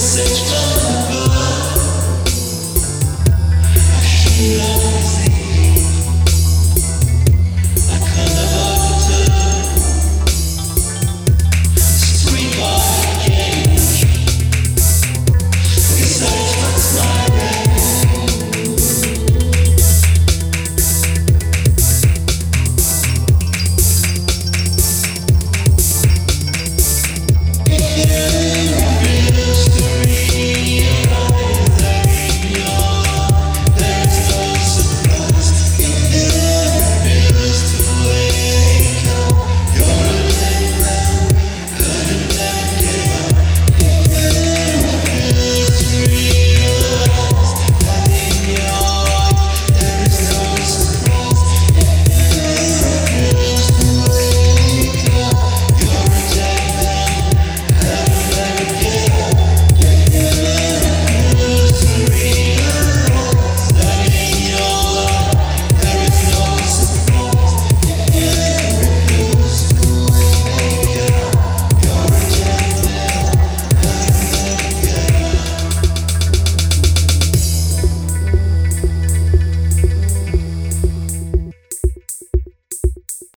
Message.